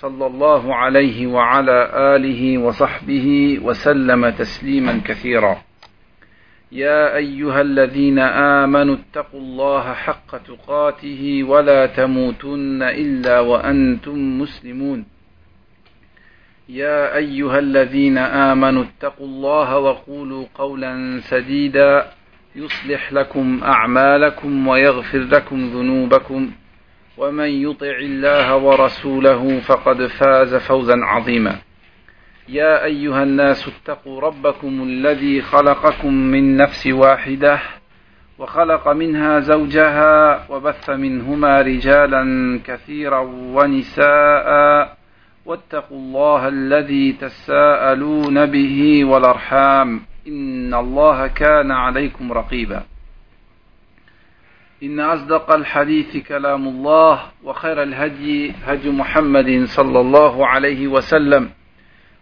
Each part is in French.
صلى الله عليه وعلى آله وصحبه وسلم تسليما كثيرا. يا أيها الذين آمنوا اتقوا الله حق تقاته ولا تموتن إلا وأنتم مسلمون. يا أيها الذين آمنوا اتقوا الله وقولوا قولا سديدا يصلح لكم أعمالكم ويغفر لكم ذنوبكم. ومن يطع الله ورسوله فقد فاز فوزا عظيما. يا أيها الناس اتقوا ربكم الذي خلقكم من نفس واحدة وخلق منها زوجها وبث منهما رجالا كثيرا ونساء واتقوا الله الذي تساءلون به والأرحام إن الله كان عليكم رقيبا. إن أصدق الحديث كلام الله وخير الهدي هدي محمد صلى الله عليه وسلم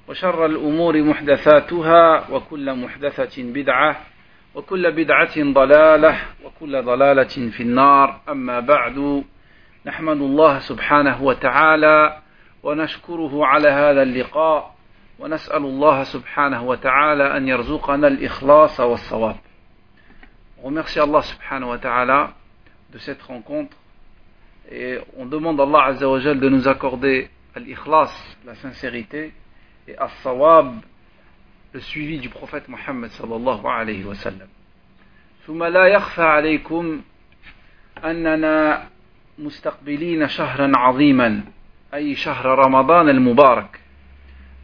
وشر الأمور محدثاتها وكل محدثة بدعة وكل بدعة ضلالة وكل ضلالة في النار. أما بعد نحمد الله سبحانه وتعالى ونشكره على هذا اللقاء ونسأل الله سبحانه وتعالى أن يرزقنا الإخلاص والصواب. Remercie Allah subhanahu wa ta'ala de cette rencontre et on demande à Allah Azza wa Jal de nous accorder l'ikhlas, la sincérité et as-sawab, le suivi du prophète Muhammad sallallahu alayhi wa sallam. ثم لا يخفى عليكم أننا مستقبلين شهرا عظيما أي شهر رمضان المبارك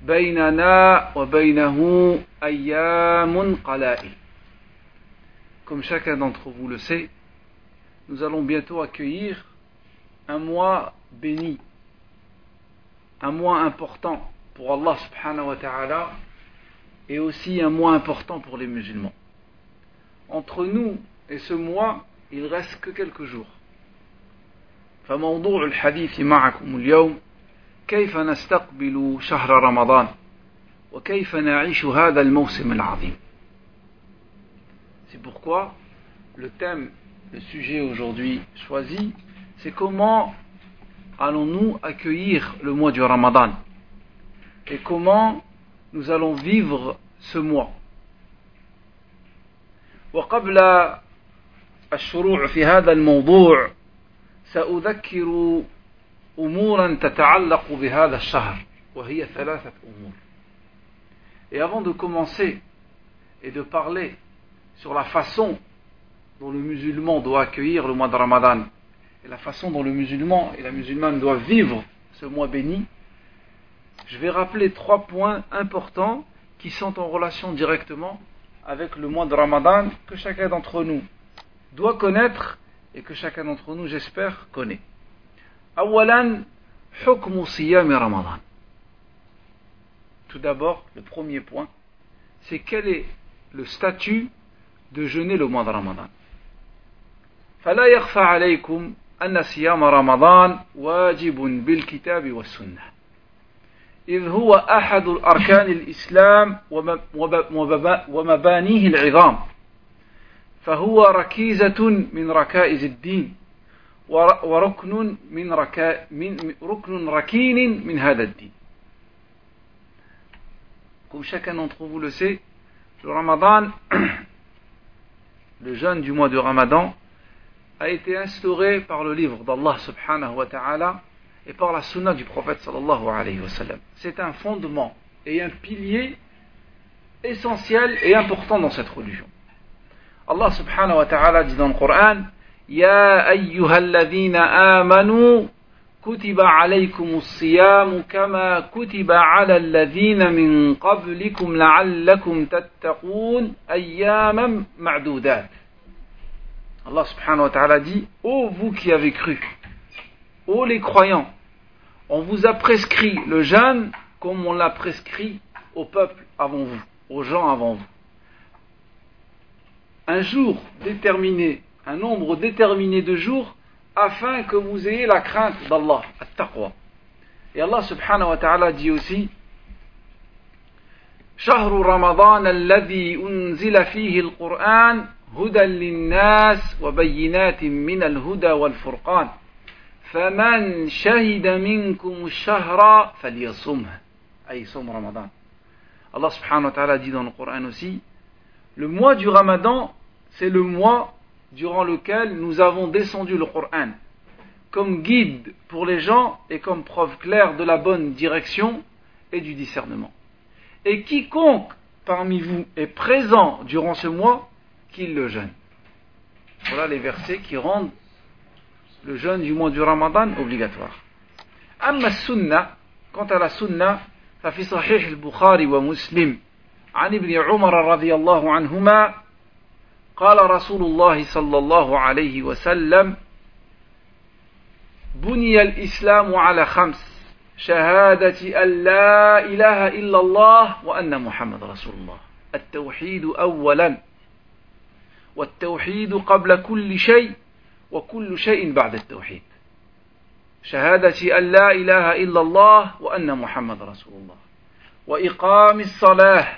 بيننا وبينه أيام قلائل comme chacun d'entre vous le sait, nous allons bientôt accueillir un mois béni, un mois important pour Allah subhanahu wa ta'ala et aussi un mois important pour les musulmans. Entre nous et ce mois, il reste que quelques jours. فموضوع الحديث معكم اليوم كيف نستقبل شهر رمضان وكيف نعيش هذا الموسم العظيم C'est pourquoi le thème, le sujet aujourd'hui choisi, c'est comment allons-nous accueillir le mois du Ramadan et comment nous allons vivre ce mois. وقبل الشروع في هذا الموضوع سأذكر أمورا تتعلق بهذا الشهر وهي ثلاثة أمور. Et avant de commencer et de parler sur la façon dont le musulman doit accueillir le mois de Ramadan et la façon dont le musulman et la musulmane doivent vivre ce mois béni, je vais rappeler trois points importants qui sont en relation directement avec le mois de Ramadan que chacun d'entre nous doit connaître et que chacun d'entre nous, j'espère, connaît. Awalan, Ramadan. Tout d'abord, le premier point, c'est quel est le statut de jeûner le mois de Ramadan? فلا يخفى عليكم أن صيام رمضان واجب بالكتاب والسنة. إذ هو أحد أركان الإسلام ومبانيه العظام. فهو ركيزة من ركائز الدين وركن من, ركا من ركن ركين من هذا الدين. Comme chacun d'entre vous le sait, le Ramadan le jeûne du mois de Ramadan a été instauré par le livre d'Allah subhanahu wa ta'ala et par la sunna du prophète sallallahu alayhi wa. C'est un fondement et un pilier essentiel et important dans cette religion. Allah subhanahu wa ta'ala dit dans le Coran Ya ayyuhalladhina amanu kutiba alaykumus siyam kama kutiba ala alladhina min qablikum la'allakum tattaqun ayyaman ma'dudat. Allah subhanahu wa ta'ala dit Ô vous qui avez cru, ô les croyants, on vous a prescrit le jeûne comme on l'a prescrit au peuple avant vous, aux gens avant vous. un jour déterminé, un nombre déterminé de jours, afin que vous ayez la crainte d'Allah, at-taqwa. Et Allah subhanahu wa ta'ala dit aussi, شهر رمضان الذي أنزل فيه القرآن هدى للناس وبينات من الهدى والفرقان فمن شهد منكم الشهر فليصمه أي صوم رمضان Allah subhanahu wa ta'ala dit dans le Coran aussi le mois du Ramadan c'est le mois durant lequel nous avons descendu le Coran comme guide pour les gens et comme preuve claire de la bonne direction et du discernement. Et quiconque parmi vous est présent durant ce mois, qu'il le jeûne. Voilà les versets qui rendent le jeûne du mois du Ramadan obligatoire. Amma sunna, quant à la sunna, ففي صحيح البخاري ومسلم عن ابن عمر رضي الله عنهما قال رسول الله صلى الله عليه وسلم بني الإسلام على خمس شهادة أن لا إله إلا الله وأن محمد رسول الله التوحيد أولا والتوحيد قبل كل شيء وكل شيء بعد التوحيد شهادة أن لا إله إلا الله وأن محمد رسول الله وإقام الصلاة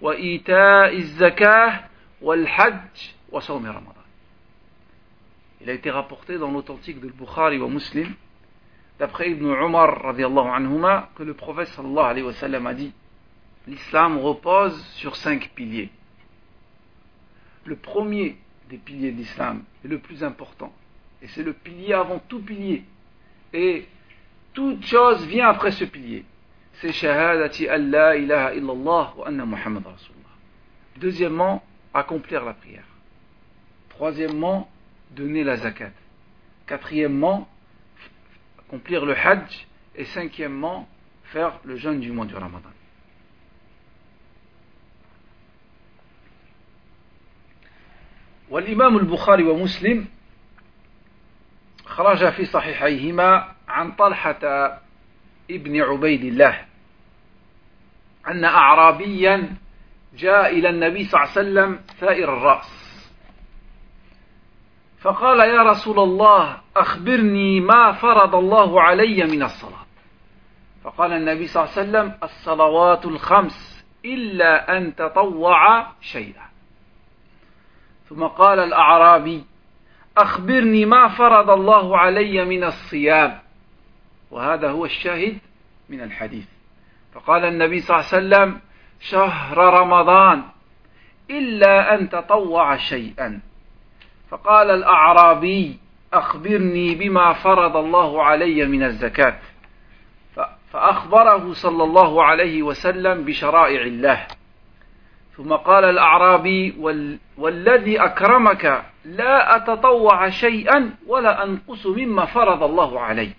وإيتاء الزكاة والحج وصوم رمضان Il a été rapporté dans l'authentique de Bukhari ou Muslim, d'après Ibn Umar anhuma, que le prophète sallallahu alayhi wa sallam a dit L'islam repose sur cinq piliers. Le premier des piliers de l'islam est le plus important. Et c'est le pilier avant tout pilier. Et toute chose vient après ce pilier. C'est shahadati Allah ilaha illallah wa anna Muhammad Rasulullah. Deuxièmement, accomplir la prière. Troisièmement, donner la zakat. Quatrièmement, accomplir le hajj. Et cinquièmement, faire le jeûne du mois du ramadan. والإمام البخاري ومسلم خرج في صحيحيهما عن طلحة ابن عبيد الله أن أعرابيا جاء إلى النبي صلى الله عليه وسلم ثائر الرأس. فقال يا رسول الله أخبرني ما فرض الله علي من الصلاة. فقال النبي صلى الله عليه وسلم الصلوات الخمس إلا أن تطوع شيئا. ثم قال الأعرابي أخبرني ما فرض الله علي من الصيام. وهذا هو الشاهد من الحديث. فقال النبي صلى الله عليه وسلم شهر رمضان إلا أن تطوع شيئا. فقال الأعرابي أخبرني بما فرض الله علي من الزكاة. فأخبره صلى الله عليه وسلم بشرائع الله. ثم قال الأعرابي والذي أكرمك لا أتطوع شيئا ولا أنقص مما فرض الله علي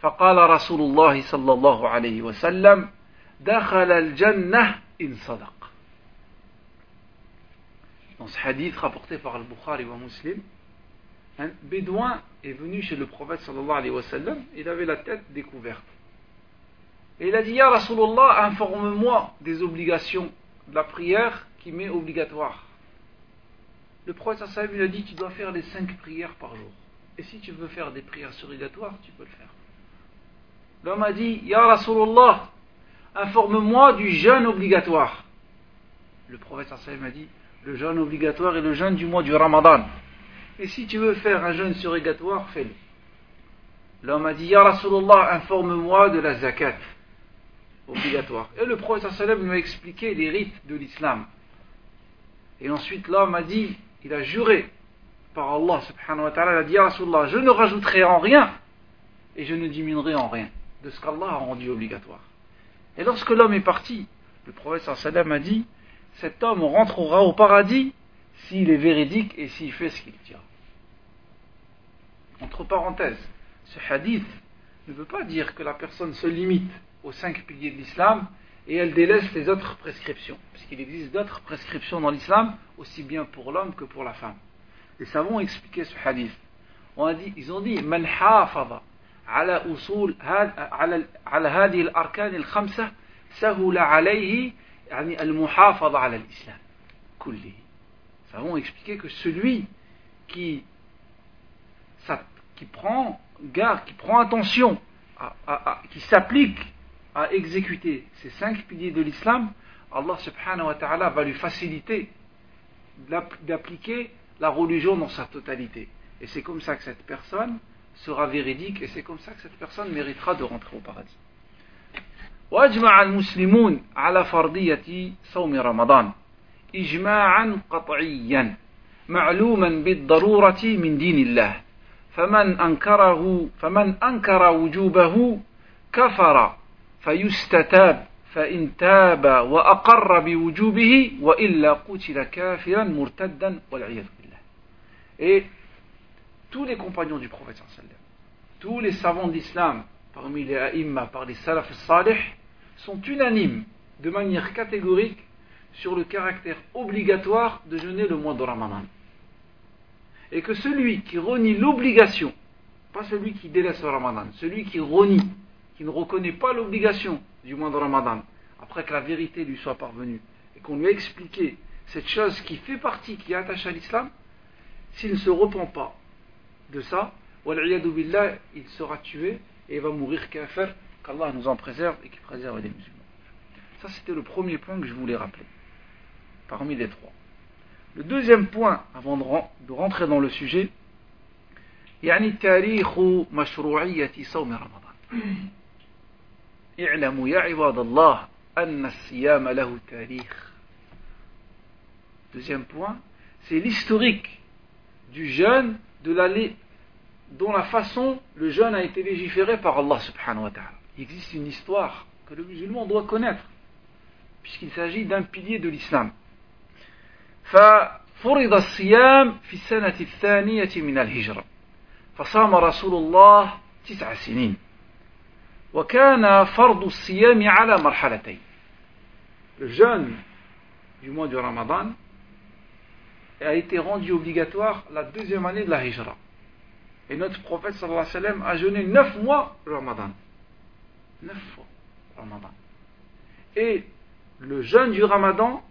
فقال رسول الله صلى الله عليه وسلم دخل الجنة إن صدق dans ce hadith rapporté par Al-Bukhari ou Muslim, un bédouin est venu chez le prophète sallallahu alayhi wa sallam, il avait la tête découverte. Et il a dit, Ya Rasulallah, informe-moi des obligations la prière qui m'est obligatoire. Le prophète lui a dit, tu dois faire les cinq prières par jour. Et si tu veux faire des prières surrogatoires, tu peux le faire. L'homme a dit, Ya Rasulallah, informe-moi du jeûne obligatoire. Le prophète sallallahu a dit, le jeûne obligatoire et le jeûne du mois du Ramadan. Et si tu veux faire un jeûne surrogatoire, fais-le. L'homme a dit, Ya Rasulallah, informe-moi de la zakat obligatoire. Et le prophète sallam lui a expliqué les rites de l'islam. Et ensuite l'homme a dit, il a juré par Allah subhanahu wa ta'ala, il a dit, Rasulallah, je ne rajouterai en rien et je ne diminuerai en rien de ce qu'Allah a rendu obligatoire. Et lorsque l'homme est parti, le prophète sallam a dit, cet homme rentrera au paradis s'il est véridique et s'il fait ce qu'il dit. Entre parenthèses, ce hadith ne veut pas dire que la personne se limite aux cinq piliers de l'islam et elle délaisse les autres prescriptions, puisqu'il existe d'autres prescriptions dans l'islam, aussi bien pour l'homme que pour la femme. Les savants ont expliqué ce hadith. On a dit, ils ont dit, Man hafaza ala usul ala hadi al-arkan al-khamsa sahula alayhi al-muhafaza ala l'islam kulli. Les savants ont expliqué que celui qui, qui prend garde, qui prend attention, à, à, à, qui s'applique à exécuter ces cinq piliers de l'islam, Allah subhanahu wa ta'ala va lui faciliter d'appliquer la religion dans sa totalité. Et c'est comme ça que cette personne sera véridique et c'est comme ça que cette personne méritera de rentrer au paradis. واجمع المسلمون على فرضية صوم رمضان إجماعا قطعيا معلوما بالضرورة من دين الله فمن أنكره فمن أنكر وجوبه كفر فيستتاب فإن تاب وأقر بوجوبه وإلا قتل كافرا مرتدا والعياذ بالله Et tous les compagnons du prophète tous les savants d'islam parmi les aïmma, par les salaf salih sont unanimes de manière catégorique sur le caractère obligatoire de jeûner le mois de Ramadan. Et que celui qui renie l'obligation, pas celui qui délaisse le Ramadan, celui qui renie, qui ne reconnaît pas l'obligation du mois de Ramadan, après que la vérité lui soit parvenue, et qu'on lui a expliqué cette chose qui fait partie, qui est attachée à l'islam, s'il ne se repent pas de ça, billah, il sera tué et il va mourir kafir, qu'Allah nous en préserve et qui préserve les musulmans. Ça, c'était le premier point que je voulais rappeler, parmi les trois. Le deuxième point, avant de rentrer dans le sujet, يعني تاريخ مشروعية صوم رمضان اعلموا يا عباد الله أن الصيام له تاريخ Deuxième point, c'est l'historique du jeûne de la, dont la façon le jeûne a été légiféré par Allah subhanahu wa ta'ala. Il existe une histoire que le musulman doit connaître, puisqu'il s'agit d'un pilier de l'islam. ففرض الصيام في السنة الثانية من الهجرة فصام رسول الله تسع سنين وكان فرض الصيام على مرحلتين Le jeûne du mois du Ramadan a été rendu obligatoire la deuxième année de la Hijra. Et notre prophète sallallahu alayhi wa sallam a jeûné neuf mois le Ramadan. Neuf fois Ramadan. Et le jeûne du Ramadan,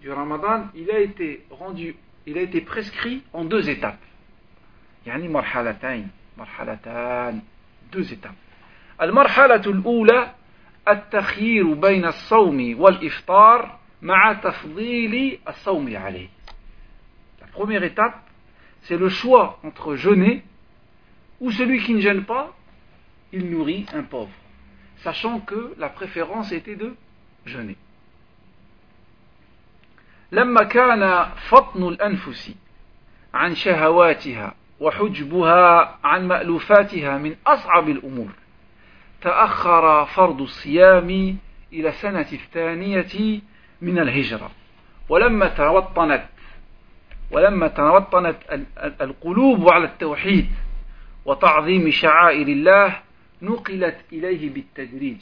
du Ramadan, il a été rendu, il a été prescrit en deux étapes. يعني مرحلتين مرحلتان deux étapes. المرحلة الأولى التخيير بين الصوم والإفطار مع تفضيل الصوم عليه. La première étape, c'est le choix entre jeûner ou celui qui ne gêne pas, il nourrit un pauvre, sachant que la préférence était de jeûner. لما كان فطن الأنفس عن شهواتها وحجبها عن مألوفاتها من أصعب الأمور تأخر فرض الصيام إلى سنة الثانية من الهجرة. ولما توطنت ولما توطنت القلوب على التوحيد وتعظيم شعائر الله نقلت إليه بالتدريج.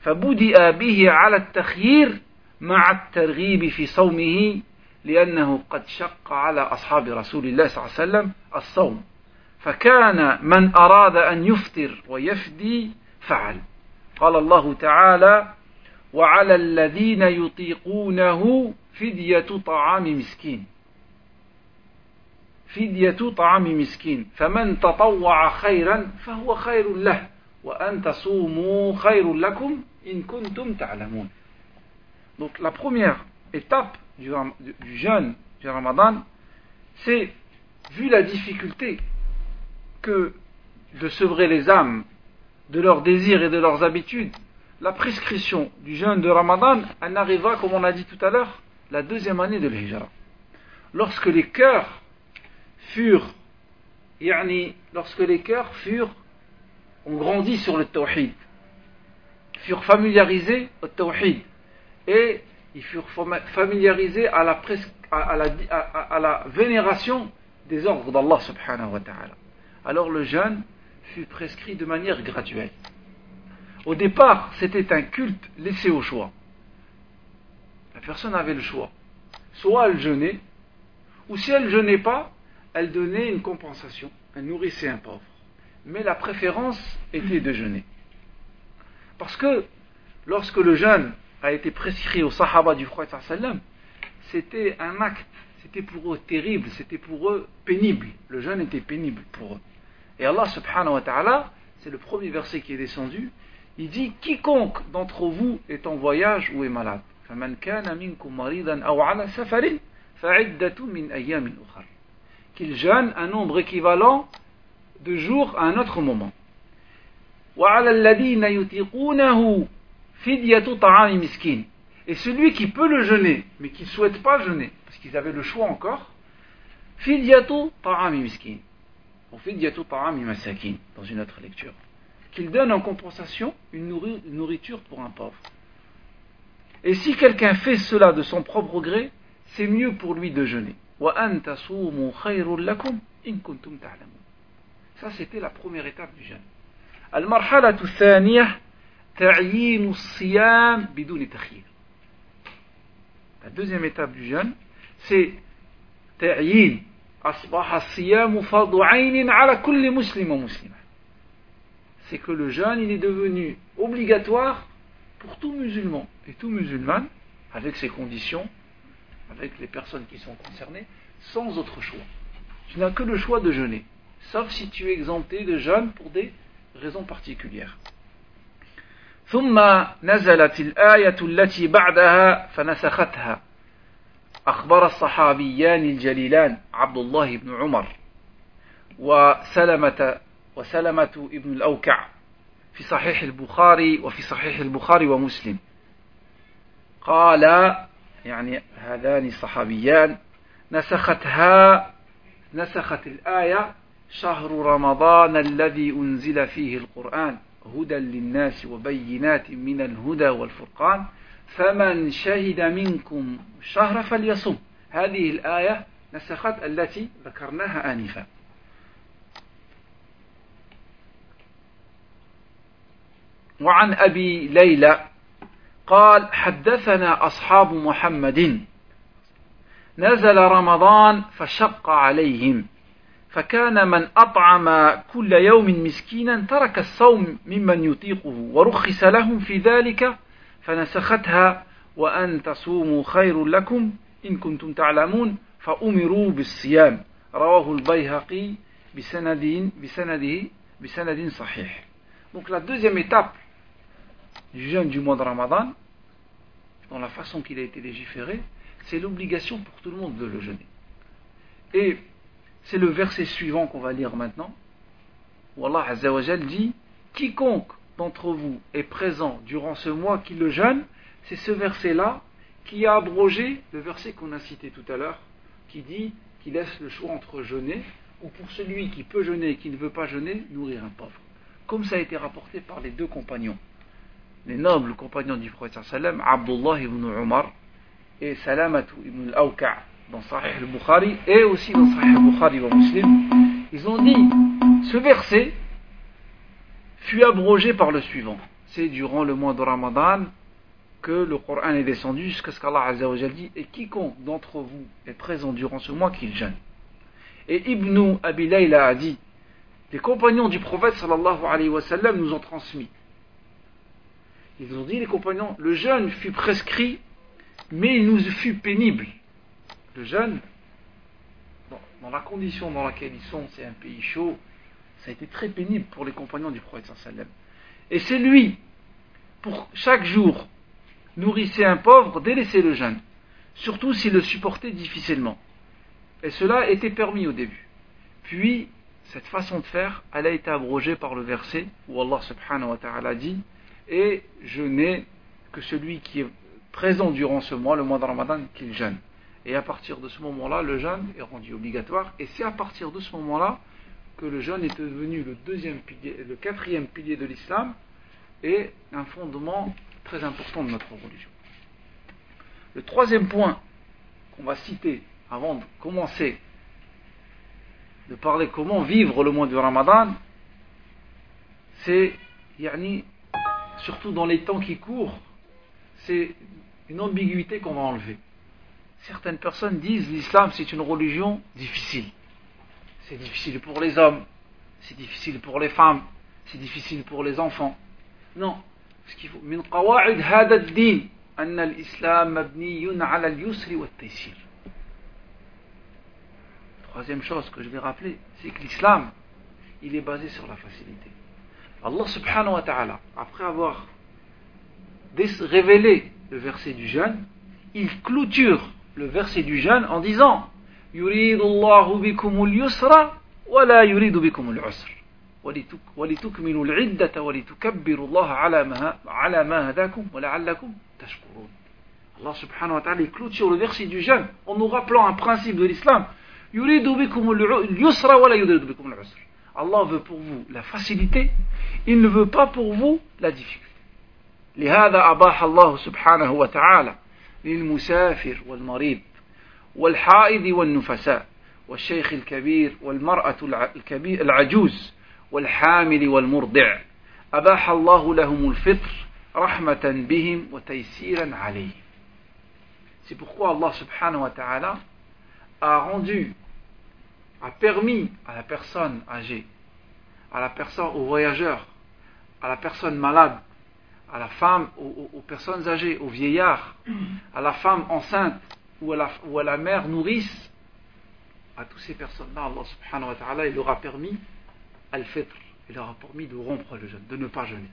فبدأ به على التخيير مع الترغيب في صومه لأنه قد شق على أصحاب رسول الله صلى الله عليه وسلم الصوم. فكان من أراد أن يفطر ويفدي فعل. قال الله تعالى وعلى الذين يطيقونه فدية طعام مسكين. فدية طعام مسكين. فمن تطوع خيرا فهو خير له وأن تصوموا خير لكم إن كنتم تعلمون. Donc la première étape du, du jeûne du Ramadan, c'est, vu la difficulté que de sevrer les âmes de leurs désirs et de leurs habitudes, la prescription du jeûne de Ramadan, elle arriva, comme on a dit tout à l'heure, la deuxième année de l'Hijra. Lorsque les cœurs furent, lorsque les cœurs furent, ont grandi sur le tawhid, furent familiarisés au tawhid, et ils furent familiarisés à la, à, la, à la, vénération des ordres d'Allah subhanahu wa ta'ala. Alors le jeûne fut prescrit de manière graduelle. Au départ, c'était un culte laissé au choix. La personne avait le choix. Soit elle jeûnait, ou si elle ne jeûnait pas, elle donnait une compensation, elle nourrissait un pauvre. Mais la préférence était de jeûner. Parce que lorsque le jeûne a été prescrit au Sahaba du prophète c'était un acte, c'était pour eux terrible, c'était pour eux pénible. Le jeûne était pénible pour eux. Et Allah subhanahu wa ta'ala, c'est le premier verset qui est descendu, il dit quiconque d'entre vous est en voyage ou est malade. Qu'il jeûne un nombre équivalent de jours à un autre moment. Et celui qui peut le jeûner, mais qui ne souhaite pas jeûner, parce qu'ils avaient le choix encore, miskin. Ou fidyatu ta'ami masakin, dans une autre lecture. Qu'il donne en compensation une nourriture pour un pauvre. Et si quelqu'un fait cela de son propre gré, c'est mieux pour lui de jeûner. Ça, c'était la première étape du jeûne. المرحلة الثانية تعيين الصيام بدون تخيير la deuxième étape du jeûne, c'est ta'yin. C'est que le jeûne, il est devenu obligatoire pour tout musulman et tout musulman, avec ses conditions, avec les personnes qui sont concernées, sans autre choix. Tu n'as que le choix de jeûner, sauf si tu es exempté de jeûne pour des raisons particulières. ثم نزلت الآية التي بعدها فنسختها أخبر الصحابيان الجليلان عبد الله بن عمر وسلمة وسلمة ابن الأوكع في صحيح البخاري وفي صحيح البخاري ومسلم. قال يعني هذان الصحابيان نسختها نسخت الآية شهر رمضان الذي أنزل فيه القرآن هدى للناس وبينات من الهدى والفرقان. فمن شهد منكم الشهر فليصم. هذه الآية نسخت التي ذكرناها آنفا. وعن أبي ليلى قال حدثنا أصحاب محمد. نزل رمضان فشق عليهم فكان من أطعم كل يوم مسكينا ترك الصوم ممن يطيقه ورخص لهم في ذلك فنسختها وأن تصوموا خير لكم إن كنتم تعلمون فأمروا بالصيام رواه البيهقي بسند بسنده بسند صحيح Donc la deuxième étape du jeûne du mois de Ramadan, dans la façon qu'il a été légiféré, c'est l'obligation pour tout le monde de le jeûner. Et C'est le verset suivant qu'on va lire maintenant, où Allah Azzawajal dit Quiconque d'entre vous est présent durant ce mois qui le jeûne, c'est ce verset-là qui a abrogé le verset qu'on a cité tout à l'heure, qui dit qu'il laisse le choix entre jeûner ou pour celui qui peut jeûner et qui ne veut pas jeûner, nourrir un pauvre. Comme ça a été rapporté par les deux compagnons, les nobles compagnons du prophète sallam, Abdullah ibn Umar et Salamatu ibn al-Awka' dans Sahih al-Bukhari et aussi dans Sahih al-Bukhari Muslim, ils ont dit ce verset fut abrogé par le suivant. C'est durant le mois de Ramadan que le Coran est descendu jusqu'à ce qu'Allah dit et quiconque d'entre vous est présent durant ce mois qu'il jeûne. Et Ibn Abi a dit les compagnons du prophète nous ont transmis. Ils ont dit les compagnons le jeûne fut prescrit mais il nous fut pénible le jeûne, dans la condition dans laquelle ils sont, c'est un pays chaud, ça a été très pénible pour les compagnons du prophète sallam. Et c'est lui, pour chaque jour, nourrissait un pauvre, délaissait le jeûne, surtout s'il le supportait difficilement. Et cela était permis au début. Puis, cette façon de faire, elle a été abrogée par le verset où Allah subhanahu wa ta'ala dit Et je n'ai que celui qui est présent durant ce mois, le mois de Ramadan, qu'il jeûne. Et à partir de ce moment-là, le jeûne est rendu obligatoire. Et c'est à partir de ce moment-là que le jeûne est devenu le deuxième le quatrième pilier de l'islam et un fondement très important de notre religion. Le troisième point qu'on va citer avant de commencer de parler comment vivre le mois du Ramadan, c'est, yani, surtout dans les temps qui courent, c'est une ambiguïté qu'on va enlever certaines personnes disent l'islam c'est une religion difficile C'est difficile pour les hommes, c'est difficile pour les femmes, c'est difficile pour les enfants. Non. Ce qu'il faut, من قواعد هذا الدين أن الإسلام مبني على اليسر والتيسير. troisième chose que je vais rappeler, c'est que l'islam, il est basé sur la facilité. Allah subhanahu wa ta'ala, après avoir révélé le verset du jeûne, il clôture le verset du jeûne en disant يريد الله بكم اليسر ولا يريد بكم العسر. ولتكملوا العدة ولتكبروا الله على ما على ما هداكم ولعلكم تشكرون. الله سبحانه وتعالى كلوتشي ولو فيرسي دي جان ان نو رابلون ان برانسيب دو الاسلام يريد بكم اليسر ولا يريد بكم العسر. الله veut pour vous la facilité il ne veut pas pour vous la difficulté. لهذا أباح الله سبحانه وتعالى للمسافر والمريض. والحائض والنفساء والشيخ الكبير والمرأة الكبير العجوز والحامل والمرضع أباح الله لهم الفطر رحمة بهم وتيسيرا عليهم C'est pourquoi Allah subhanahu wa ta'ala a rendu, a permis à la personne âgée, à la personne, aux voyageurs, à la personne malade, à la femme, aux, personnes âgées, aux vieillards, à la femme enceinte ou à la, ou à la mère nourrice, à toutes ces personnes-là, Allah subhanahu wa ta'ala, il leur a permis al-fitr, il leur a permis de rompre le jeûne, de ne pas jeûner.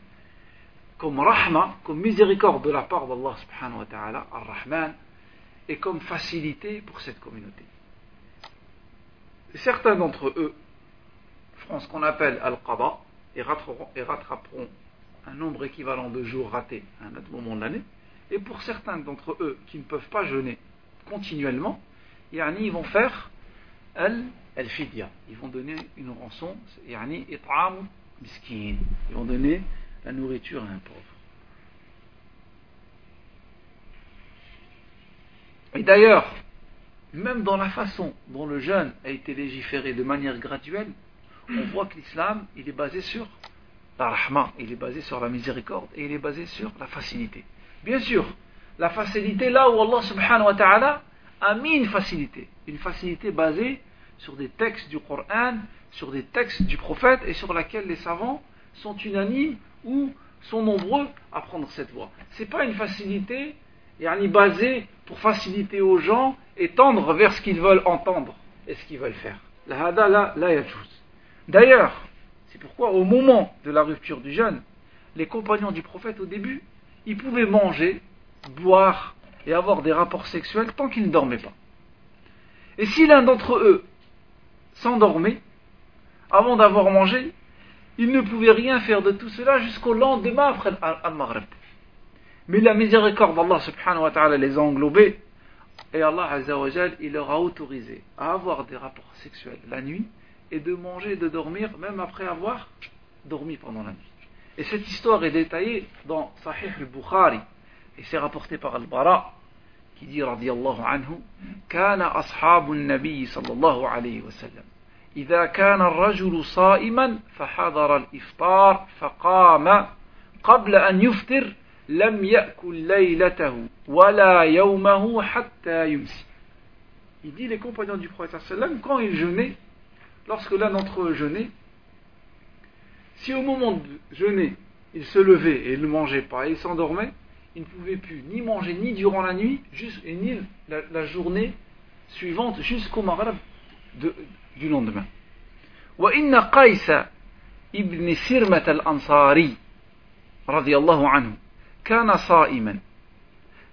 Comme rahma, comme miséricorde de la part d'Allah subhanahu wa ta'ala, ar-Rahman, et comme facilité pour cette communauté. Certains d'entre eux feront ce qu'on appelle al-qada et rattraperont un nombre équivalent de jours ratés à un autre moment de l'année. Et pour certains d'entre eux qui ne peuvent pas jeûner continuellement, ils vont faire al-fidya. Ils vont donner une rançon. Ils vont donner la nourriture à un pauvre. Et d'ailleurs, même dans la façon dont le jeûne a été légiféré de manière graduelle, on voit que l'islam, il est basé sur la rahma, il est basé sur la miséricorde et il est basé sur la facilité. Bien sûr, la facilité là où Allah subhanahu wa ta'ala a mis une facilité, une facilité basée sur des textes du Coran, sur des textes du prophète et sur laquelle les savants sont unanimes ou sont nombreux à prendre cette voie. Ce n'est pas une facilité yani basée pour faciliter aux gens et tendre vers ce qu'ils veulent entendre et ce qu'ils veulent faire. D'ailleurs, c'est pourquoi au moment de la rupture du jeûne, les compagnons du prophète au début, ils pouvaient manger, boire et avoir des rapports sexuels tant qu'ils ne dormaient pas. Et si l'un d'entre eux s'endormait, avant d'avoir mangé, il ne pouvait rien faire de tout cela jusqu'au lendemain après Al-Maghrib. Mais la miséricorde d'Allah subhanahu wa ta'ala les a englobés et Allah azawajal, il leur a autorisé à avoir des rapports sexuels la nuit et de manger et de dormir même après avoir dormi pendant la nuit. Et cette histoire est détaillée dans Sahih al-Bukhari et c'est rapporté par Al-Bara qui dit radiyallahu anhu كان أصحاب النبي صلى الله عليه وسلم إذا كان الرجل صائما فحضر الإفطار فقام قبل أن يفطر لم يأكل ليلته ولا يومه حتى يمسي Il dit les compagnons du prophète sallam quand ils jeûnaient lorsque l'un d'entre eux jeûnait, si au moment de jeûner, il se levait et il ne mangeait pas et il s'endormait, il ne pouvait plus ni manger ni durant la nuit, juste, et ni la, journée suivante jusqu'au maghrib du lendemain. وإن قيس ابن سرمة الأنصاري رضي الله عنه كان صائما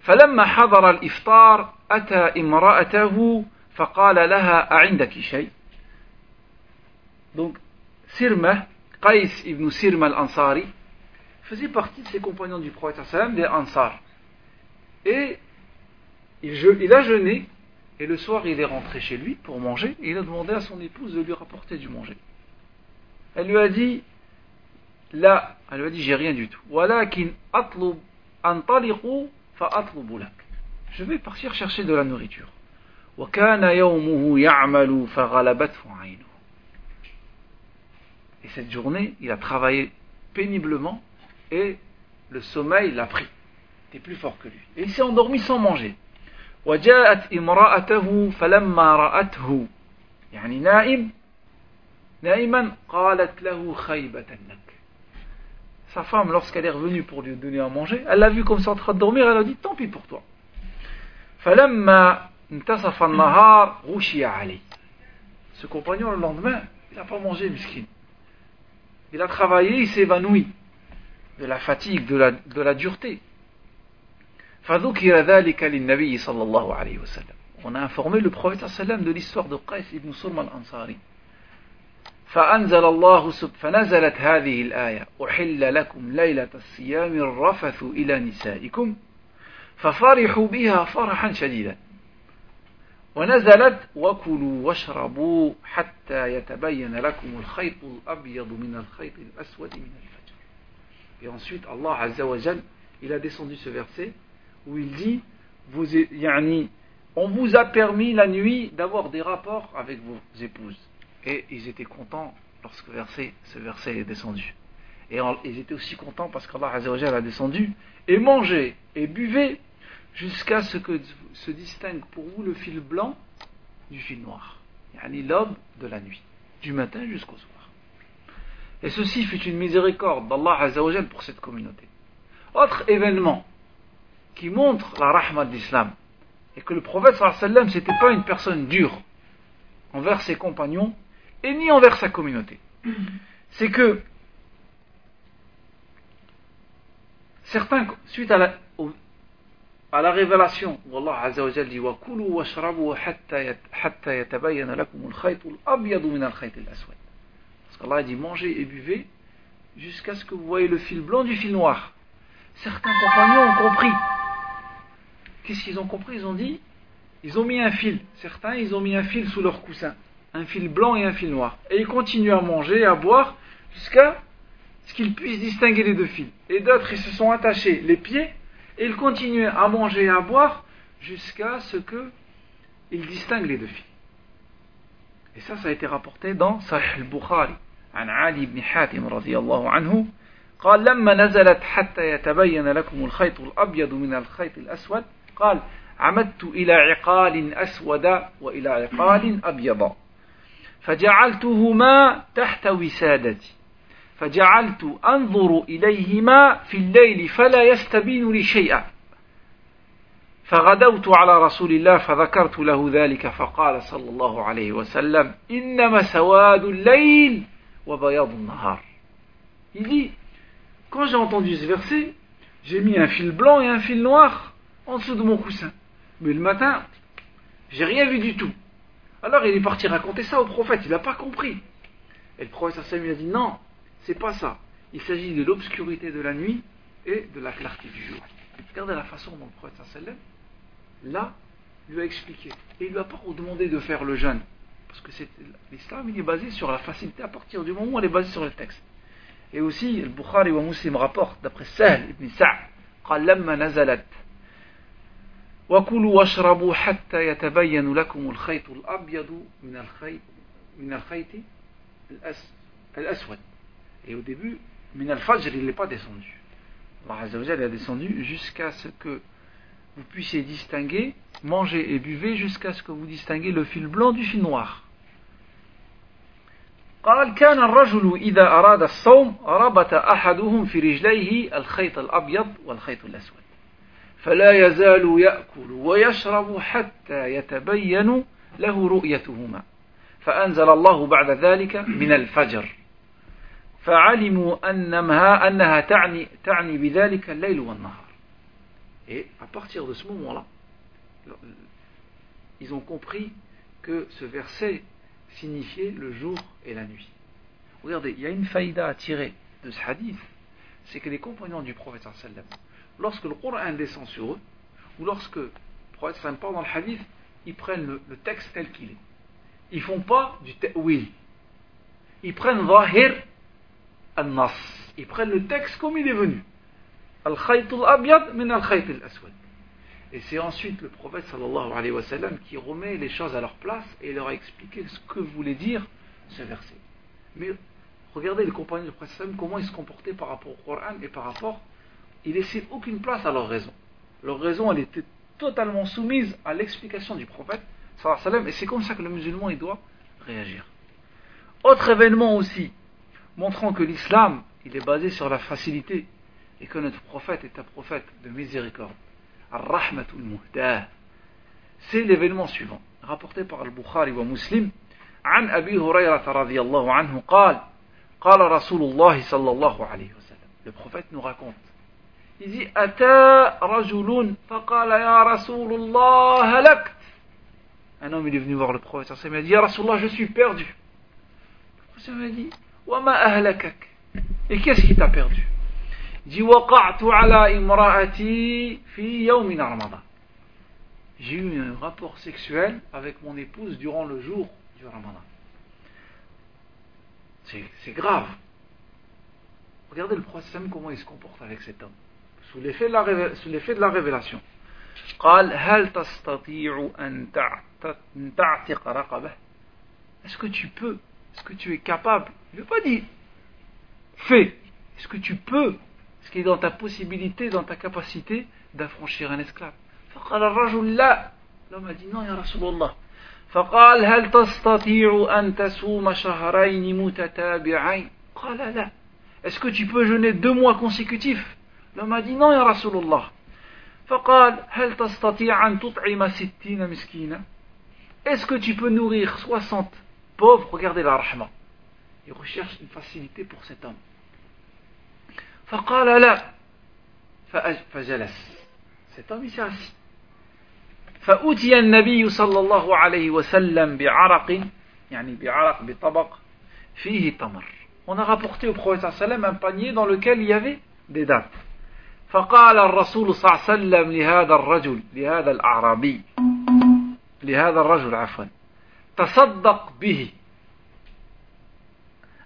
فلما حضر الإفطار أتى امرأته فقال لها أعندك شيء Donc, Sirma, Qais ibn Sirma al-Ansari, faisait partie de ses compagnons du prophète des Ansar. Et il, il a jeûné, et le soir il est rentré chez lui pour manger, et il a demandé à son épouse de lui rapporter du manger. Elle lui a dit, là, elle lui a dit, j'ai rien du tout. Je vais partir chercher de la nourriture. Et cette journée, il a travaillé péniblement et le sommeil l'a pris. Il était plus fort que lui. Et il s'est endormi sans manger. وجاءت امرأته فلما رأته يعني نائم نائما قالت له خيبة لك Sa femme, lorsqu'elle est revenue pour lui donner à manger, elle l'a vu comme ça en train de dormir, elle a dit tant pis pour toi. فلما انتصف النهار غشي عليه ce compagnon, le lendemain, il n'a pas mangé, miskin. Il a travaillé, il s'est évanoui De la fatigue, de la, de la dureté. On a informé le prophète sallam de l'histoire de Qais ibn Surm al-Ansari. فأنزل الله سب فنزلت هذه الآية. أحل لكم ليلة الصيام الرفث إلى نسائكم. ففرحوا بها فرحا شديدا. ونزلت وكلوا واشربوا حتى يتبين لكم الخيط الأبيض من الخيط الأسود من الفجر. Et ensuite Allah Azza wa Jal il a descendu ce verset où il dit vous, yani, on vous a permis la nuit d'avoir des rapports avec vos épouses. Et ils étaient contents lorsque ce verset est descendu. Et ils étaient aussi contents parce qu'Allah Azza wa Jal a descendu et mangé et buvait jusqu'à ce que se distingue pour vous le fil blanc du fil noir, yani l'aube de la nuit, du matin jusqu'au soir. Et ceci fut une miséricorde d'Allah Azzawajal pour cette communauté. Autre événement qui montre la rahmat d'Islam, et que le prophète sallam c'était pas une personne dure envers ses compagnons et ni envers sa communauté. C'est que certains, suite à la, à la révélation où Allah Azza wa dit wa kulu washrabu hatta yatabayyana lakum al-khayt al-abyad min al-khayt qu'Allah dit mangez et buvez jusqu'à ce que vous voyez le fil blanc du fil noir. Certains compagnons ont compris. Qu'est-ce qu'ils ont compris? Ils ont dit ils ont mis un fil. Certains, ils ont mis un fil sous leur coussin. Un fil blanc et un fil noir. Et ils continuent à manger et à boire jusqu'à ce qu'ils puissent distinguer les deux fils. Et d'autres, ils se sont attachés les pieds et il continuait à manger et à boire jusqu'à ce que il distingue les deux filles. Et ça, ça a été rapporté dans Sahih al-Bukhari عن علي بن حاتم رضي الله عنه قال لما نزلت حتى يتبين لكم الخيط الأبيض من الخيط الأسود قال عمدت إلى عقال أسود وإلى عقال أبيض فجعلتهما تحت وسادتي فجعلت أنظر إليهما في الليل فلا يستبين لي شيئا فغدوت على رسول الله فذكرت له ذلك فقال صلى الله عليه وسلم إنما سواد الليل Il dit, quand j'ai entendu ce verset, j'ai mis un fil blanc et un fil noir en dessous de mon coussin. Mais le matin, j'ai rien vu du tout. Alors il est parti raconter ça au prophète, il n'a pas compris. Et le prophète lui a dit non, c'est pas ça. Il s'agit de l'obscurité de la nuit et de la clarté du jour. Regardez la façon dont le prophète là, lui a expliqué. Et il ne lui a pas demandé de faire le jeûne. Parce que l'islam, il est basé sur la facilité à partir du moment où elle est basée sur le texte. Et aussi, le Bukhari ou Muslim rapporte, d'après Sahl ibn Sa'd, قال لما نزلت وكلوا واشربوا حتى يتبين لكم الخيط الأبيض من الخيط من الخيط الأسود et au début, Min al-Fajr, il n'est pas descendu. Allah Azzawajal est descendu jusqu'à ce que vous puissiez distinguer, manger et buvez jusqu'à ce que vous distinguez le fil blanc du fil noir. قال كان الرجل إذا أراد الصوم ربط أحدهم في رجليه الخيط الأبيض والخيط الأسود فلا يزال يأكل ويشرب حتى يتبين له رؤيتهما فأنزل الله بعد ذلك من الفجر فعلموا أنها أنها تعني تعني بذلك الليل والنهار et à partir de ce moment-là, ils ont compris que ce verset signifiait le jour et la nuit. Regardez, il y a une faïda à tirer de ce hadith, c'est que les compagnons du prophète sallam, lorsque le Coran descend sur eux, ou lorsque le prophète sallam parle dans le hadith, ils prennent le, texte tel qu'il est. Ils font pas du ta'wil. Ils prennent zahir al-nas. Ils prennent le texte comme il est venu. Et c'est ensuite le prophète sallallahu alayhi wa sallam qui remet les choses à leur place et leur a expliqué ce que voulait dire ce verset. Mais regardez les compagnons du prophète comment ils se comportaient par rapport au Coran et par rapport. Ils laissaient aucune place à leur raison. Leur raison, elle était totalement soumise à l'explication du prophète sallallahu alayhi wa sallam et c'est comme ça que le musulman il doit réagir. Autre événement aussi, montrant que l'islam, il est basé sur la facilité et que notre prophète est un prophète de miséricorde. Ar-Rahmatul Muhdah. C'est l'événement suivant, rapporté par Al-Bukhari wa Muslim, عن أبي هريرة رضي الله عنه قال قال رسول الله صلى الله عليه وسلم le prophète nous raconte il dit أتى رجل فقال يا رسول الله هلكت un homme il est venu voir le prophète il a dit يا رسول الله je suis perdu le prophète m'a dit وما أهلكك et qu'est-ce qui t'a perdu il J'ai eu un rapport sexuel avec mon épouse durant le jour du ramadan. C'est grave. Regardez le prophète comment il se comporte avec cet homme. Sous l'effet de la, révélation. Est-ce que tu peux? Est-ce que tu es capable? Il n'a pas dit fais. Est-ce que tu peux Ce qui est dans ta possibilité, dans ta capacité d'affranchir un esclave فقال الرجل لا لما dit non يا رسول الله فقال هل تستطيع أن تصوم شهرين متتابعين قال لا Est-ce que tu peux jeûner deux mois consécutifs L'homme a dit non يا رسول الله فقال هل تستطيع أن تطعم ستين مسكينا Est-ce que tu peux nourrir 60 pauvres Regardez la rahma. Il recherche une facilité pour cet homme. فقال لا. فجلس. Cet. فأتي النبي صلى الله عليه وسلم بعرق يعني بعرق بطبق فيه تمر. On a rapporté au prophète وسلم un panier dans lequel il y avait des dates فقال الرسول صلى الله عليه وسلم لهذا الرجل لهذا الأعرابي لهذا الرجل عفوا تصدق به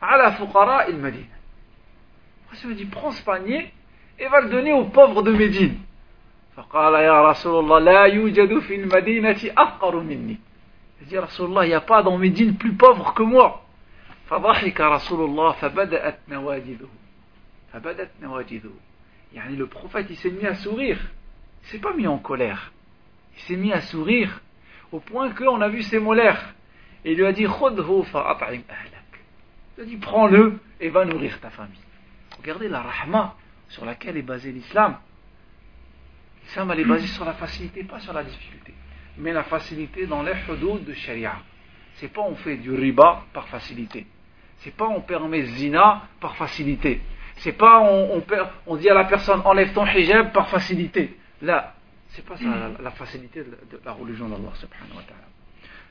على فقراء المدينة. il me dit prends ce panier et va le donner aux pauvres de Médine فقال يا رسول الله لا يوجد في المدينة أفقر مني Il dit رسول الله il n'y a pas dans Médine plus pauvre que moi فضحك رسول الله فبدأت نواجذه فبدأت نواجذه يعني le prophète il s'est mis à sourire il s'est pas mis en colère il s'est mis à sourire au point qu'on a vu ses molaires et il lui a dit خذه فأطعم أهلك il a dit prends-le et va nourrir ta famille regardez la rahma sur laquelle est basé l'islam L'islam, elle est basée sur la facilité, pas sur la difficulté. Mais la facilité dans les hudud de sharia. C'est pas on fait du riba par facilité. C'est pas on permet zina par facilité. C'est pas on, on, dit à la personne enlève ton hijab par facilité. Là, c'est pas ça la, facilité de, la religion d'Allah subhanahu wa ta'ala.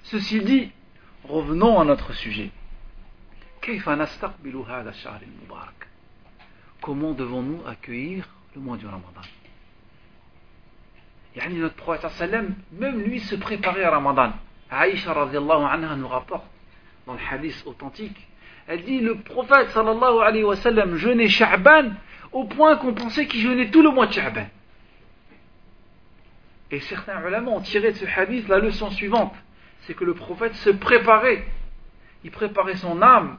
Ceci dit, revenons à notre sujet. Comment devons-nous accueillir le mois du Ramadan? Yani notre prophète sallam, même lui se préparait à Ramadan. Aïcha anha nous rapporte dans le hadith authentique, elle dit le prophète sallallahu alayhi jeûnait Sha'ban au point qu'on pensait qu'il jeûnait tout le mois de Sha'ban. Et certains ulama ont tiré de ce hadith la leçon suivante, c'est que le prophète se préparait, il préparait son âme,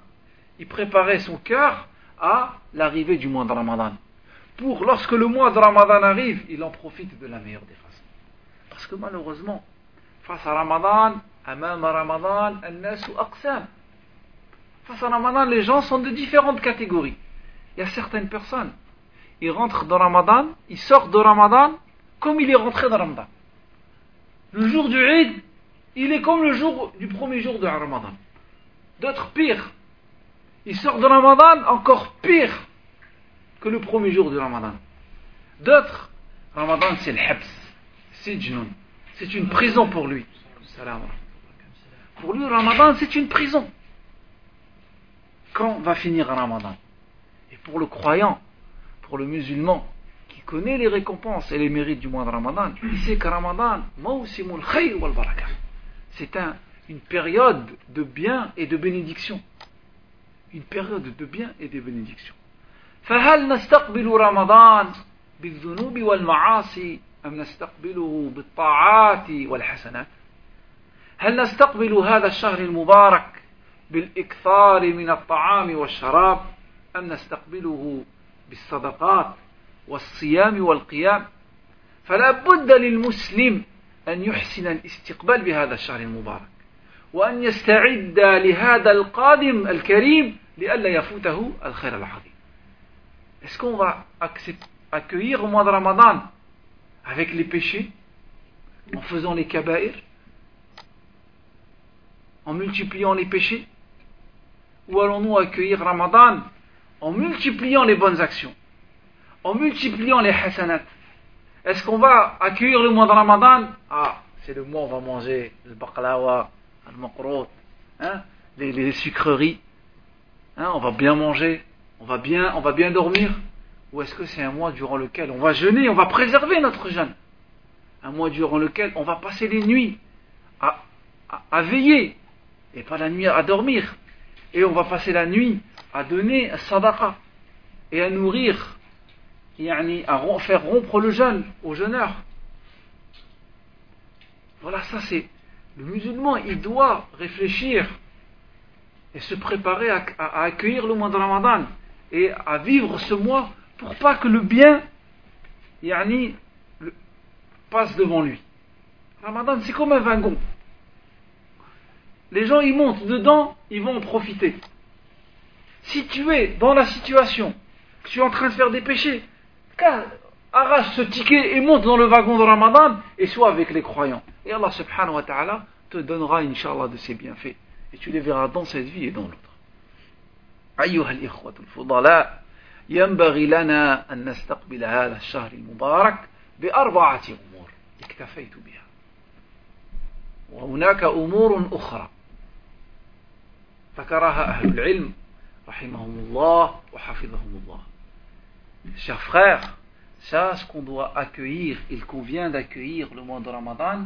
il préparait son cœur à l'arrivée du mois de Ramadan. Pour lorsque le mois de Ramadan arrive, il en profite de la meilleure des parce que malheureusement, face à Ramadan, Amam Ramadan. Face à Ramadan, les gens sont de différentes catégories. Il y a certaines personnes, ils rentrent dans Ramadan, ils sortent de Ramadan comme il est rentré dans Ramadan. Le jour du Eid, il est comme le jour du premier jour de Ramadan. D'autres pires. Ils sortent de Ramadan encore pire que le premier jour de Ramadan. D'autres, Ramadan c'est le habs. C'est une prison pour lui. Pour lui, Ramadan, c'est une prison. Quand va finir Ramadan? Et pour le croyant, pour le musulman, qui connaît les récompenses et les mérites du mois de Ramadan, il sait que Ramadan, c'est un, une période de bien et de bénédiction. Une période de bien et de bénédiction. فهل نستقبل رمضان بالذنوب والمعاصي أم نستقبله بالطاعات والحسنات؟ هل نستقبل هذا الشهر المبارك بالإكثار من الطعام والشراب أم نستقبله بالصدقات والصيام والقيام؟ فلا بد للمسلم أن يحسن الاستقبال بهذا الشهر المبارك. وأن يستعد لهذا القادم الكريم لئلا يفوته الخير العظيم Est-ce qu'on va accueillir au mois de Ramadan avec les péchés, en faisant les kaba'ir en multipliant les péchés Ou allons-nous accueillir Ramadan en multipliant les bonnes actions En multipliant les hasanat Est-ce qu'on va accueillir le mois de Ramadan Ah, c'est le mois où on va manger le baklawa, le makrot, hein, les, les, sucreries. Hein, on va bien manger, on va bien, on va bien dormir. Ou est-ce que c'est un mois durant lequel on va jeûner, on va préserver notre jeûne? Un mois durant lequel on va passer les nuits à, à, veiller et pas la nuit à dormir. Et on va passer la nuit à donner à sadaqa et à nourrir, à faire rompre le jeûne au jeûneur. Voilà, ça c'est. Le musulman, il doit réfléchir et se préparer à, accueillir le mois de Ramadan et à vivre ce mois pour pas que le bien yani, passe devant lui. Ramadan, c'est comme un wagon. Les gens, ils montent dedans, ils vont en profiter. Si tu es dans la situation que tu es en train de faire des péchés, arrache ce ticket et monte dans le wagon de Ramadan et sois avec les croyants. Et Allah subhanahu wa ta'ala te donnera, inshallah, de ses bienfaits. Et tu les verras dans cette vie et dans l'autre. أيها الإخوة الفضلاء ينبغي لنا أن نستقبل هذا الشهر المبارك بأربعة أمور اكتفيت بها وهناك أمور أخرى ذكرها أهل العلم رحمهم الله وحفظهم الله Chers frères, sache qu'on doit accueillir, il convient d'accueillir le mois de Ramadan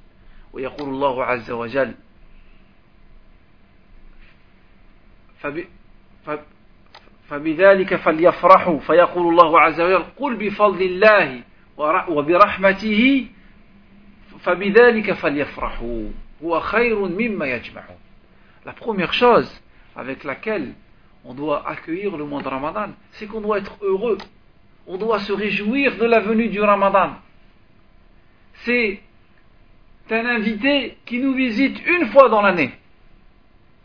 ويقول الله عز وجل فبذلك فليفرحوا فيقول الله عز وجل قل بفضل الله وبرحمته فبذلك فليفرحوا هو خير مما يجمعون La première chose avec laquelle on doit accueillir le mois de Ramadan, c'est qu'on doit être heureux. On doit se réjouir de la venue du Ramadan. C'est un invité qui nous visite une fois dans l'année.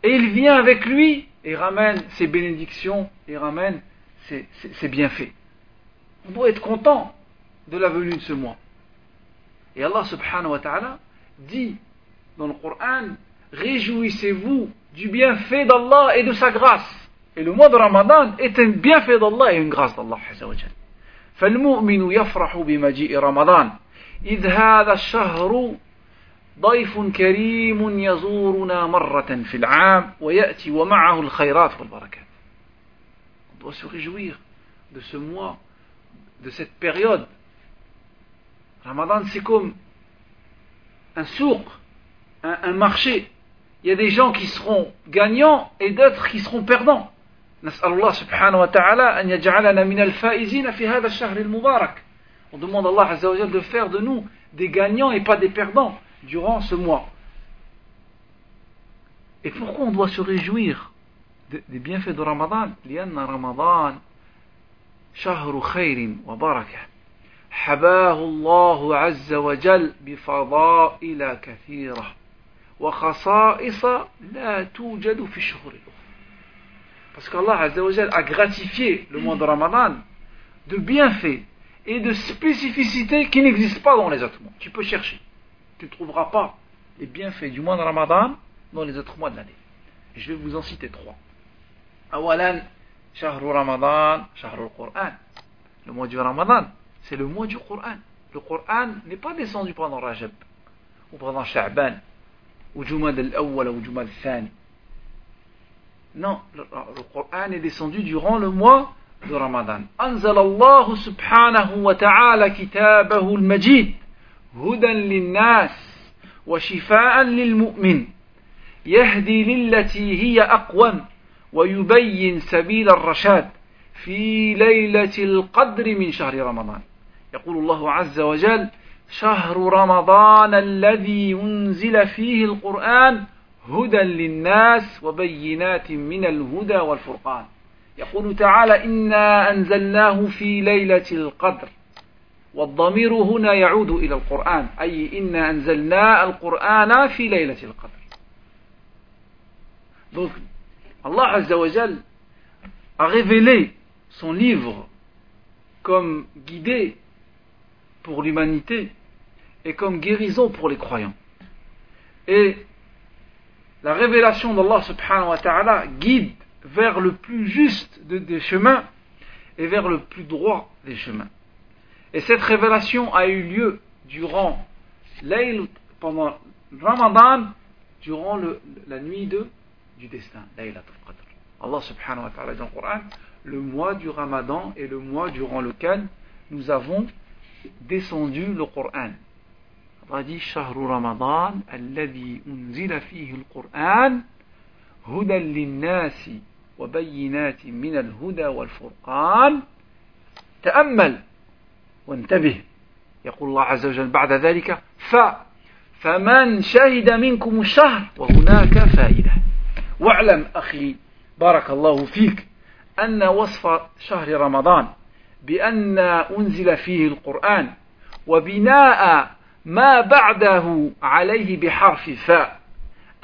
Et il vient avec lui et ramène ses bénédictions et ramène ses, ses, bienfaits. On doit être content de la venue de ce mois. Et Allah subhanahu wa ta'ala dit dans le Coran Réjouissez-vous du bienfait d'Allah et de sa grâce. Et le mois de Ramadan est un bienfait d'Allah et une grâce d'Allah. فالمؤمن يفرح بمجيء رمضان إذ هذا الشهر ضيف كريم يزورنا مرة في العام ويأتي ومعه الخيرات والبركات. On doit se réjouir de ce mois, de cette période. Ramadan c'est comme un souk, un, un marché. Il y a des gens qui seront gagnants et d'autres qui seront perdants. نسأل الله سبحانه وتعالى أن يجعلنا من الفائزين في هذا الشهر المبارك. On demande à Allah Azza wa de faire de nous des gagnants et pas des perdants durant ce mois. Et pourquoi on doit se réjouir des bienfaits de Ramadan لأن رمضان شهر خير وبركة حباه الله عز وجل بفضائل كثيرة وخصائص لا توجد في الشهور الأخرى Parce qu'Allah a gratifié le mois de Ramadan de bienfaits et de spécificités qui n'existent pas dans les autres mois. Tu peux chercher. tu ne trouveras pas les bienfaits du mois de Ramadan dans les autres mois de l'année. Je vais vous en citer trois. Awalan, Shahru Ramadan, Shahru Qur'an. Le mois du Ramadan, c'est le mois du Qur'an. Le Qur'an n'est pas descendu pendant Rajab, ou pendant Sha'ban, ou Jumad al-Awwal, ou Jumad al-Thani. Non, le, le Qur'an est descendu durant le mois de Ramadan. Anzal Allah subhanahu wa ta'ala kitabahu al-Majid. هدى للناس وشفاء للمؤمن يهدي للتي هي أقوم ويبين سبيل الرشاد في ليلة القدر من شهر رمضان. يقول الله عز وجل شهر رمضان الذي أنزل فيه القرآن هدى للناس وبينات من الهدى والفرقان. يقول تعالى إنا أنزلناه في ليلة القدر. والضمير هنا يعود إلى القرآن أي إنا أنزلنا القرآن في ليلة القدر Donc, Allah Azza wa Jal a révélé son livre comme guidé pour l'humanité et comme guérison pour les croyants. Et la révélation d'Allah subhanahu wa ta'ala guide vers le plus juste des chemins et vers le plus droit des chemins. Et cette révélation a eu lieu durant Layl, pendant Ramadan, durant la nuit de, du destin, Qadr. Allah subhanahu wa ta'ala dit dans le le mois du Ramadan est le mois durant lequel nous avons descendu le Coran. Allah dit, Ramadan, Quran. وانتبه يقول الله عز وجل بعد ذلك ف فمن شهد منكم الشهر وهناك فائدة. واعلم أخي بارك الله فيك أن وصف شهر رمضان بأن أنزل فيه القرآن وبناء ما بعده عليه بحرف فاء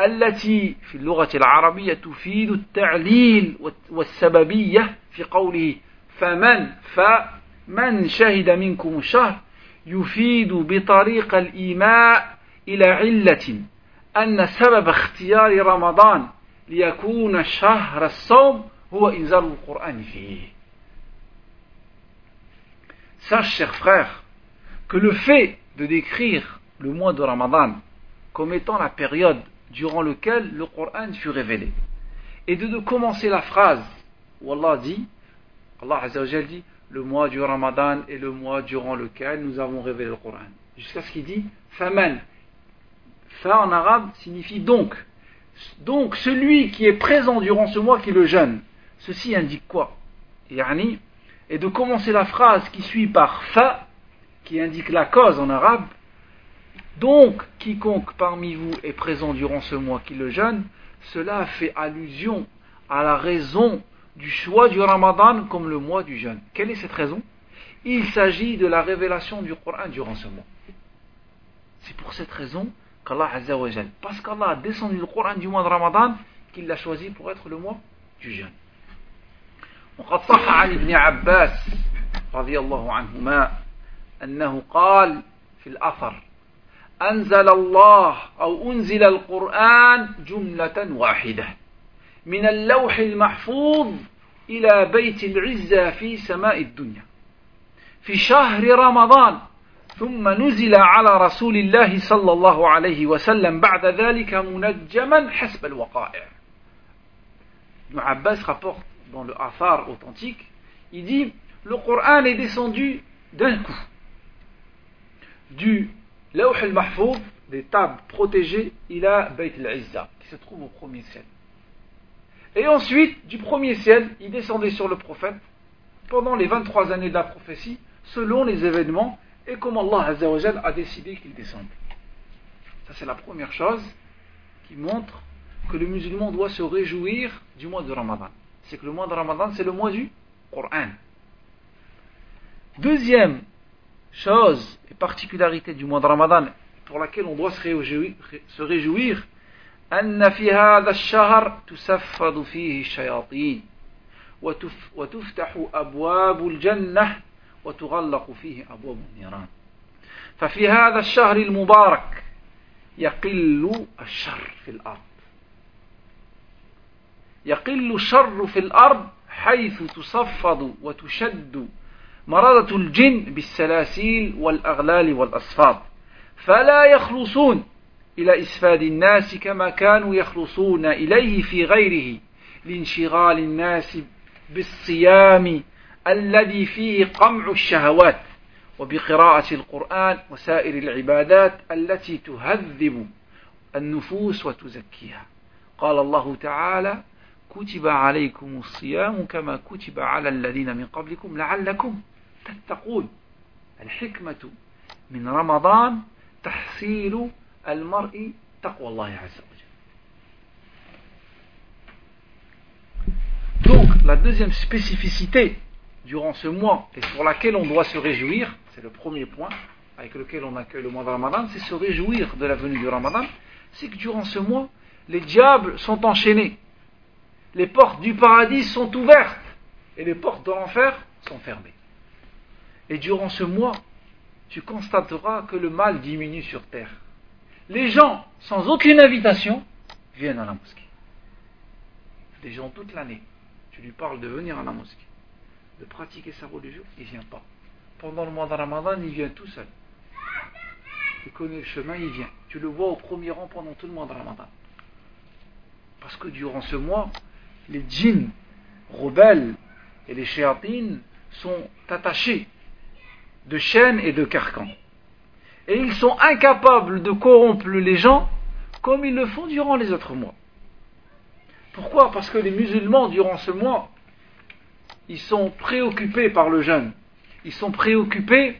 التي في اللغة العربية تفيد التعليل والسببية في قوله فمن فمن شهد منكم الشهر يفيد بطريق الإيماء إلى علة أن سبب اختيار رمضان ليكون شهر الصوم هو إنزال القرآن فيه Sache, chers frères, que le fait de décrire le mois de Ramadan comme étant la période durant lequel le Coran fut révélé. Et de, commencer la phrase où Allah dit, Allah dit, le mois du Ramadan est le mois durant lequel nous avons révélé le Coran. Jusqu'à ce qu'il dit, faman. Fa en arabe signifie donc. Donc celui qui est présent durant ce mois qui le jeûne. Ceci indique quoi? Yani, et de commencer la phrase qui suit par fa, qui indique la cause en arabe, donc, quiconque parmi vous est présent durant ce mois qui le jeûne, cela fait allusion à la raison du choix du Ramadan comme le mois du jeûne. Quelle est cette raison Il s'agit de la révélation du Coran durant ce mois. C'est pour cette raison qu'Allah Azza wa parce qu'Allah a descendu le Coran du mois de Ramadan, qu'il l'a choisi pour être le mois du jeûne. وقد صح عن ابن عباس رضي الله عنهما أنه قال في الأثر أنزل الله أو أنزل القرآن جملة واحدة من اللوح المحفوظ إلى بيت العزة في سماء الدنيا في شهر رمضان ثم نزل على رسول الله صلى الله عليه وسلم بعد ذلك منجما حسب الوقائع Ibn Abbas rapporte dans le Athar authentique, il dit le Coran est descendu d'un coup du Lawh al-Mahfouz, des tables protégées, il a Beit al-Izza, qui se trouve au premier ciel. Et ensuite, du premier ciel, il descendait sur le prophète pendant les 23 années de la prophétie, selon les événements et comme Allah a décidé qu'il descende. Ça, c'est la première chose qui montre que le musulman doit se réjouir du mois de Ramadan. C'est que le mois de Ramadan, c'est le mois du Coran. Deuxième chose et particularité du mois de Ramadan pour laquelle on doit se réjouir أن في هذا الشهر تسفد فيه الشياطين وتفتح أبواب الجنة وتغلق فيه أبواب النيران. ففي هذا الشهر المبارك يقل الشر في الأرض. يقل الشر في الأرض حيث تصفد وتشد مرضة الجن بالسلاسل والأغلال والأصفاد. فلا يخلصون. إلى إسفاد الناس كما كانوا يخلصون إليه في غيره لانشغال الناس بالصيام الذي فيه قمع الشهوات وبقراءة القرآن وسائر العبادات التي تهذب النفوس وتزكيها. قال الله تعالى كتب عليكم الصيام كما كتب على الذين من قبلكم لعلكم تتقون الحكمة من رمضان تحصيل المرء تقوى الله عز وجل. Donc, la deuxième spécificité durant ce mois et pour laquelle on doit se réjouir, c'est le premier point avec lequel on accueille le mois de Ramadan, c'est se réjouir de la venue du Ramadan, c'est que durant ce mois, les diables sont enchaînés, les portes du paradis sont ouvertes et les portes de l'enfer sont fermées. Et durant ce mois, tu constateras que le mal diminue sur terre les gens, sans aucune invitation, viennent à la mosquée. Des gens toute l'année. Tu lui parles de venir à la mosquée, de pratiquer sa religion, il ne vient pas. Pendant le mois de Ramadan, il vient tout seul. Il connaît le chemin, il vient. Tu le vois au premier rang pendant tout le mois de Ramadan. Parce que durant ce mois, les djinns rebelles et les shéatines sont attachés de chaînes et de carcans. Et ils sont incapables de corrompre les gens comme ils le font durant les autres mois. Pourquoi? Parce que les musulmans, durant ce mois, ils sont préoccupés par le jeûne. Ils sont préoccupés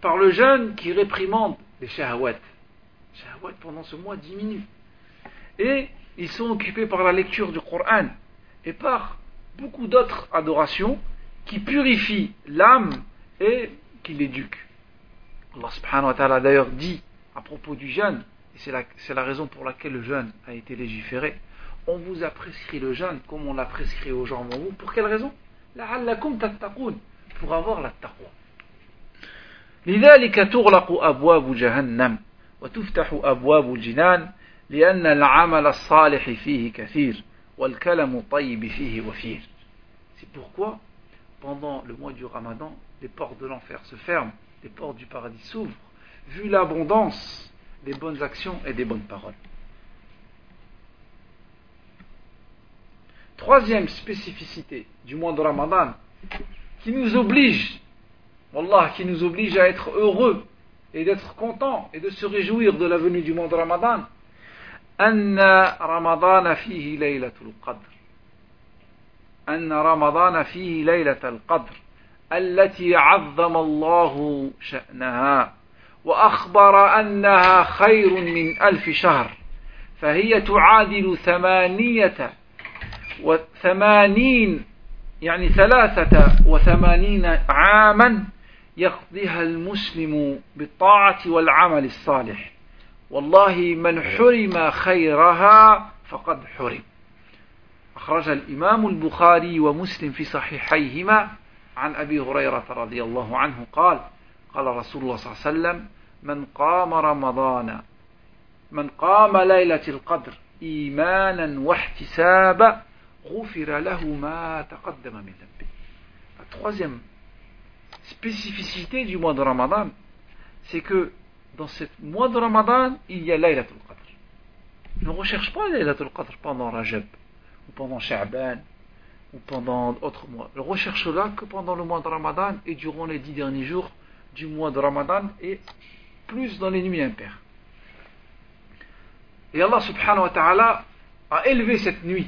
par le jeûne qui réprimande les shahwat. Les shahwat pendant ce mois diminuent. Et ils sont occupés par la lecture du Coran et par beaucoup d'autres adorations qui purifient l'âme et qui l'éduquent. Allah subhanahu wa ta'ala a d'ailleurs dit à propos du jeûne, et c'est la, la, raison pour laquelle le jeûne a été légiféré, on vous a prescrit le jeûne comme on l'a prescrit aux gens avant vous. Pour quelle raison Pour avoir la taqwa. لذلك تغلق أبواب جهنم وتفتح أبواب الجنان لأن العمل الصالح فيه كثير والكلم طيب فيه وفير C'est pourquoi, pendant le mois du Ramadan, les portes de l'enfer se ferment, les portes du paradis s'ouvrent, vu l'abondance des bonnes actions et des bonnes paroles. Troisième spécificité du mois de Ramadan, qui nous oblige, qui nous oblige à être heureux et d'être content et de se réjouir de la venue du mois de Ramadan, Anna Ramadan fihi laylatul qadr. Anna Ramadan fihi laylatul qadr. التي عظم الله شأنها وأخبر أنها خير من ألف شهر فهي تعادل ثمانية وثمانين يعني ثلاثة وثمانين عاما يقضيها المسلم بالطاعة والعمل الصالح. والله من حرم خيرها فقد حرم. أخرج الإمام البخاري ومسلم في صحيحيهما عن أبي هريرة رضي الله عنه قال قال رسول الله صلى الله عليه وسلم من قام رمضان من قام ليلة القدر إيمانا واحتسابا غفر له ما تقدم من ذنبه troisième spécificité du mois de Ramadan, c'est que dans ce mois de Ramadan, il y a Laylatul Qadr. Ne recherche pas Laylatul Qadr pendant Rajab, ou pendant Sha'ban, ou pendant d'autres mois. Ne recherche-la que pendant le mois de Ramadan et durant les dix derniers jours du mois de Ramadan et plus dans les nuits impaires. Et Allah subhanahu wa ta'ala a élevé cette nuit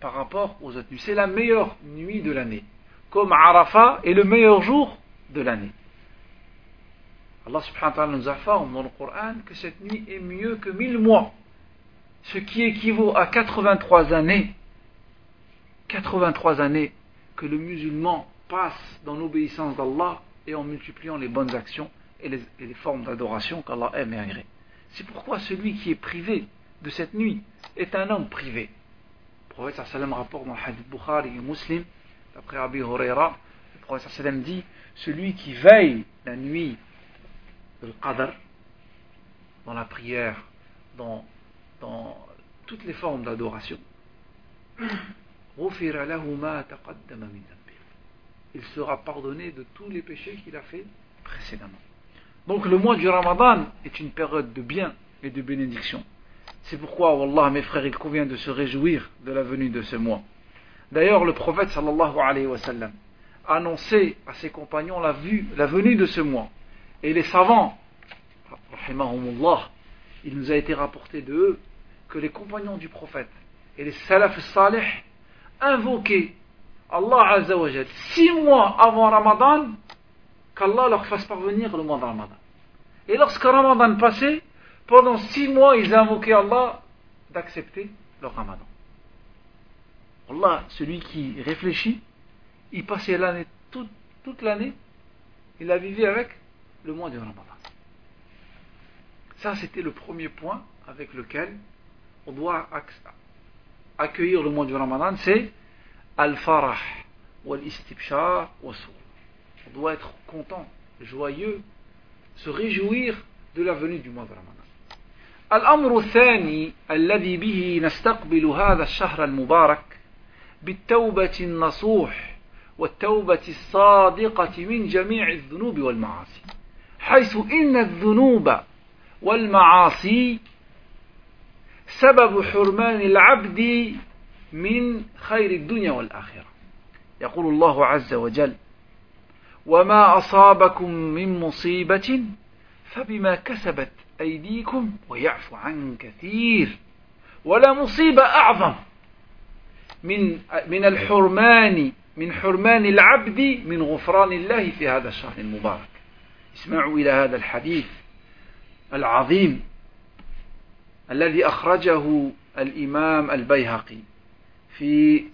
par rapport aux autres nuits. C'est la meilleure nuit de l'année. Comme Arafat est le meilleur jour de l'année. Allah subhanahu wa ta'ala nous informe dans le Coran que cette nuit est mieux que mille mois. Ce qui équivaut à 83 années. 83 années que le musulman passe dans l'obéissance d'Allah et en multipliant les bonnes actions et les, formes d'adoration qu'Allah aime et agrée. C'est pourquoi celui qui est privé de cette nuit est un homme privé. Le prophète sallam rapporte dans le hadith Bukhari et Muslim, d'après Abi Huraira, le prophète sallam dit celui qui veille la nuit de Qadr, dans la prière, dans toutes les formes d'adoration, il sera pardonné de tous les péchés qu'il a fait précédemment. Donc le mois du Ramadan est une période de bien et de bénédiction. C'est pourquoi, Wallah, mes frères, il convient de se réjouir de la venue de ce mois. D'ailleurs, le prophète sallallahu alayhi wa sallam a annoncé à ses compagnons la, vue, la venue de ce mois. Et les savants, il nous a été rapporté de eux que les compagnons du prophète et les salaf salih invoquaient Allah Azzawajal six mois avant Ramadan qu'Allah leur fasse parvenir le mois de Ramadan. Et lorsque Ramadan passait, pendant six mois, ils invoquaient Allah d'accepter leur Ramadan. Allah, celui qui réfléchit, il passait l'année, toute, toute l'année, il a vécu avec le mois de Ramadan. Ça, c'était le premier point avec lequel on doit accueillir le mois du Ramadan, c'est Al-Farah, wal-Istibshar, wa On doit être content, joyeux, se réjouir de la venue du mois de Ramadan. الأمر الثاني الذي به نستقبل هذا الشهر المبارك بالتوبة النصوح والتوبة الصادقة من جميع الذنوب والمعاصي حيث إن الذنوب والمعاصي سبب حرمان العبد من خير الدنيا والآخرة. يقول الله عز وجل وما أصابكم من مصيبة فبما كسبت أيديكم ويعفو عن كثير. ولا مصيبة أعظم من من الحرمان من حرمان العبد من غفران الله في هذا الشهر المبارك. اسمعوا إلى هذا الحديث العظيم. الذي أخرجه الإمام البيهقي في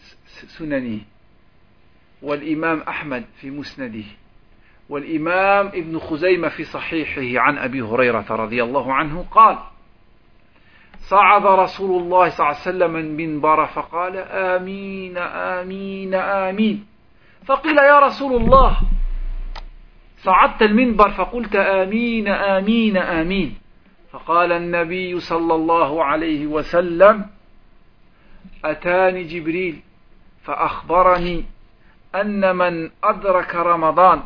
سننه والإمام أحمد في مسنده والإمام ابن خزيمة في صحيحه عن أبي هريرة رضي الله عنه قال صعد رسول الله صلى الله عليه وسلم المنبر فقال آمين آمين آمين. فقيل يا رسول الله صعدت المنبر فقلت آمين آمين آمين. فقال النبي صلى الله عليه وسلم أتاني جبريل فأخبرني أن من أدرك رمضان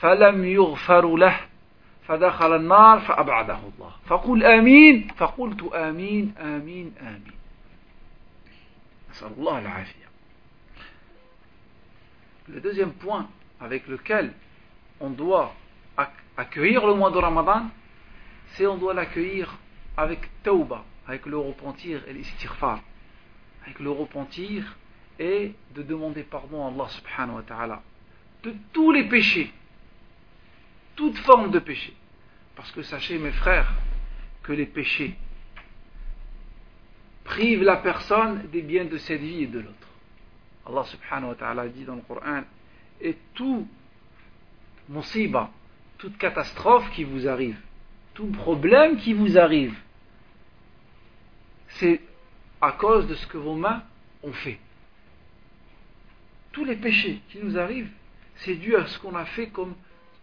فلم يغفر له فدخل النار فأبعده الله. فقل آمين فقلت آمين آمين آمين. نسأل الله العافية. Le deuxième point avec lequel on doit accueillir le mois de Ramadan, c'est on doit l'accueillir avec tauba, avec le repentir et l'istighfar. Avec le repentir et de demander pardon à Allah subhanahu wa ta'ala de tous les péchés, toute forme de péché. Parce que sachez mes frères que les péchés privent la personne des biens de cette vie et de l'autre. Allah subhanahu wa ta'ala dit dans le Coran et tout musiba, toute catastrophe qui vous arrive, tout problème qui vous arrive, c'est à cause de ce que vos mains ont fait. Tous les péchés qui nous arrivent, c'est dû à ce qu'on a fait comme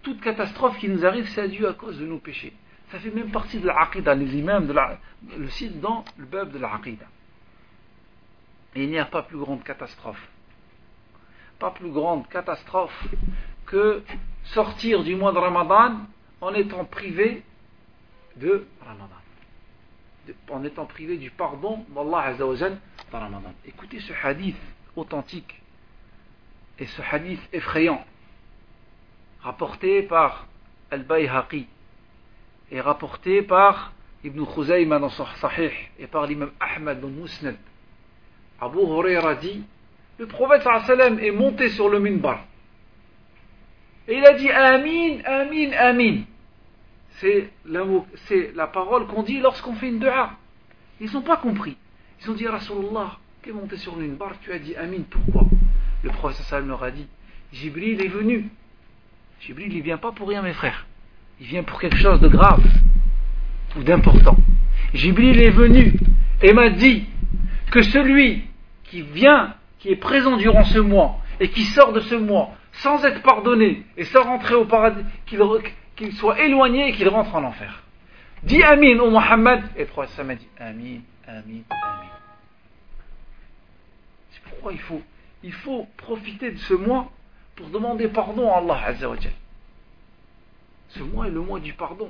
toute catastrophe qui nous arrive, c'est dû à cause de nos péchés. Ça fait même partie de l'aqida, les imams le site dans le bab de l'aqida. Et il n'y a pas plus grande catastrophe. Pas plus grande catastrophe que sortir du mois de Ramadan en étant privé de Ramadan. En étant privé du pardon d'Allah Azzawajal dans Ramadan. Écoutez ce hadith authentique et ce hadith effrayant rapporté par Al-Bayhaqi et rapporté par Ibn Khuzayma dans son Sahih et par l'imam Ahmad dans Musnad. Abu Huraira dit le prophète sallam est monté sur le minbar et il a dit Amin, Amin, Amin. C'est la, parole qu'on dit lorsqu'on fait une dua. Ils n'ont pas compris. Ils ont dit Rasulallah, tu es monté sur le minbar, tu as dit Amin, pourquoi? Le prophète sallam leur a dit Jibril est venu Jibril, il vient pas pour rien, mes frères. Il vient pour quelque chose de grave ou d'important. Jibril est venu et m'a dit que celui qui vient, qui est présent durant ce mois et qui sort de ce mois sans être pardonné et sans rentrer au paradis, qu'il soit éloigné et qu'il rentre en enfer. Dis Amin au Muhammad et le prophète m'a dit Amin, Amin, Amin. C'est pourquoi il faut, il faut profiter de ce mois pour demander pardon à Allah Azzawajal. Ce mois est le mois du pardon.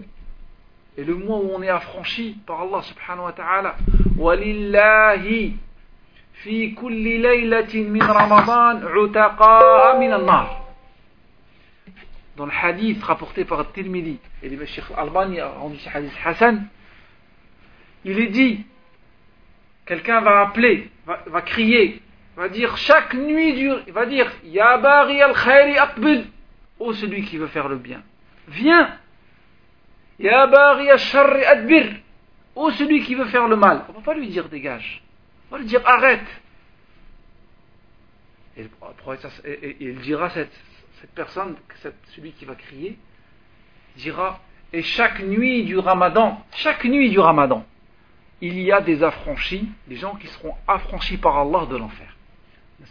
Et le mois où on est affranchi par Allah subhanahu wa ta'ala. Walillahi fi kulli laylatin min Ramadan min al-nar. Dans le hadith rapporté par Tirmidhi, et le Cheikh Albani a rendu ce hadith Hassan, il est dit, quelqu'un va appeler, va, crier, va dire chaque nuit du, il va dire Ya bari al aqbil oh celui qui veut faire le bien viens. Ya bari al sharri adbir oh celui qui veut faire le mal. On va pas lui dire dégage on va lui dire arrête. Et, il dira cette, cette personne, celui qui va crier, dira et chaque nuit du Ramadan, chaque nuit du Ramadan, il y a des affranchis, des gens qui seront affranchis par Allah de l'enfer.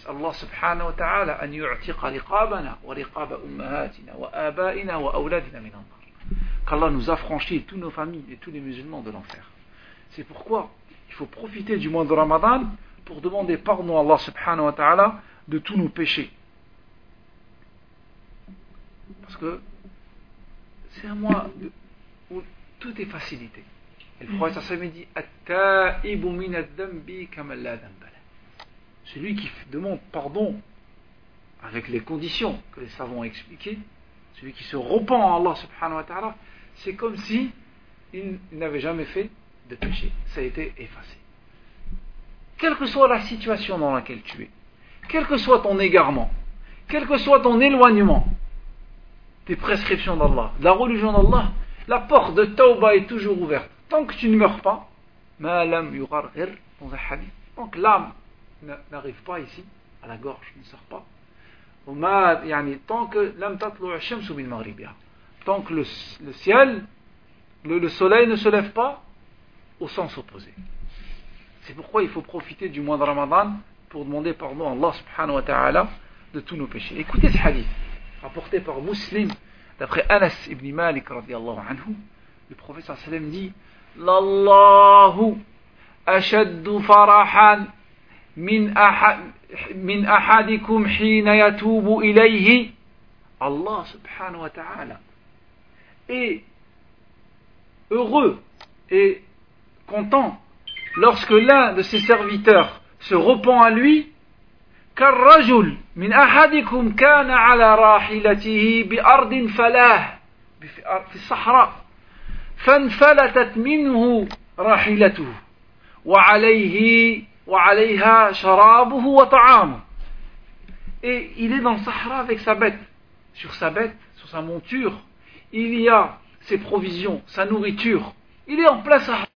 Allah subhanahu wa ta'ala an yu'tiqa riqabana wa riqaba ummahatina wa abaina wa awladina min Qu'Allah nous affranchit, toutes nos familles et tous les musulmans de l'enfer. C'est pourquoi il faut profiter du mois de Ramadan pour demander pardon à Allah subhanahu wa ta'ala de tous nos péchés. Parce que c'est un mois où tout est facilité. Et le prophète sallam dit Celui qui demande pardon avec les conditions que les savants ont expliquées, celui qui se repent en Allah subhanahu wa ta'ala, c'est comme si il n'avait jamais fait de péché. Ça a été effacé. Quelle que soit la situation dans laquelle tu es, quel que soit ton égarement, quel que soit ton éloignement des prescriptions d'Allah, la religion d'Allah, la porte de Tauba est toujours ouverte. Tant que tu ne meurs pas, tant que l'âme n'arrive pas ici, à la gorge, ne sort pas, tant que tant que le, ciel, le, soleil ne se lève pas au sens opposé. C'est pourquoi il faut profiter du mois de Ramadan pour demander pardon à Allah subhanahu wa ta'ala de tous nos péchés. Écoutez ce hadith, rapporté par Muslim, d'après Anas ibn Malik anhu, le prophète sallam dit L'Allahu ashaddu farahan min, ahad, min ahadikum hina yatubu ilayhi. Allah subhanahu wa ta'ala est heureux et content lorsque l'un de ses serviteurs se repent à lui كالرجل من أحدكم كان على راحلته بأرض فلاه في الصحراء فانفلتت منه راحلته وعليه وعليها شرابه وطعامه et il est dans le Sahara avec sa bête sur sa bête, sur sa monture il y a ses provisions, sa nourriture il est en place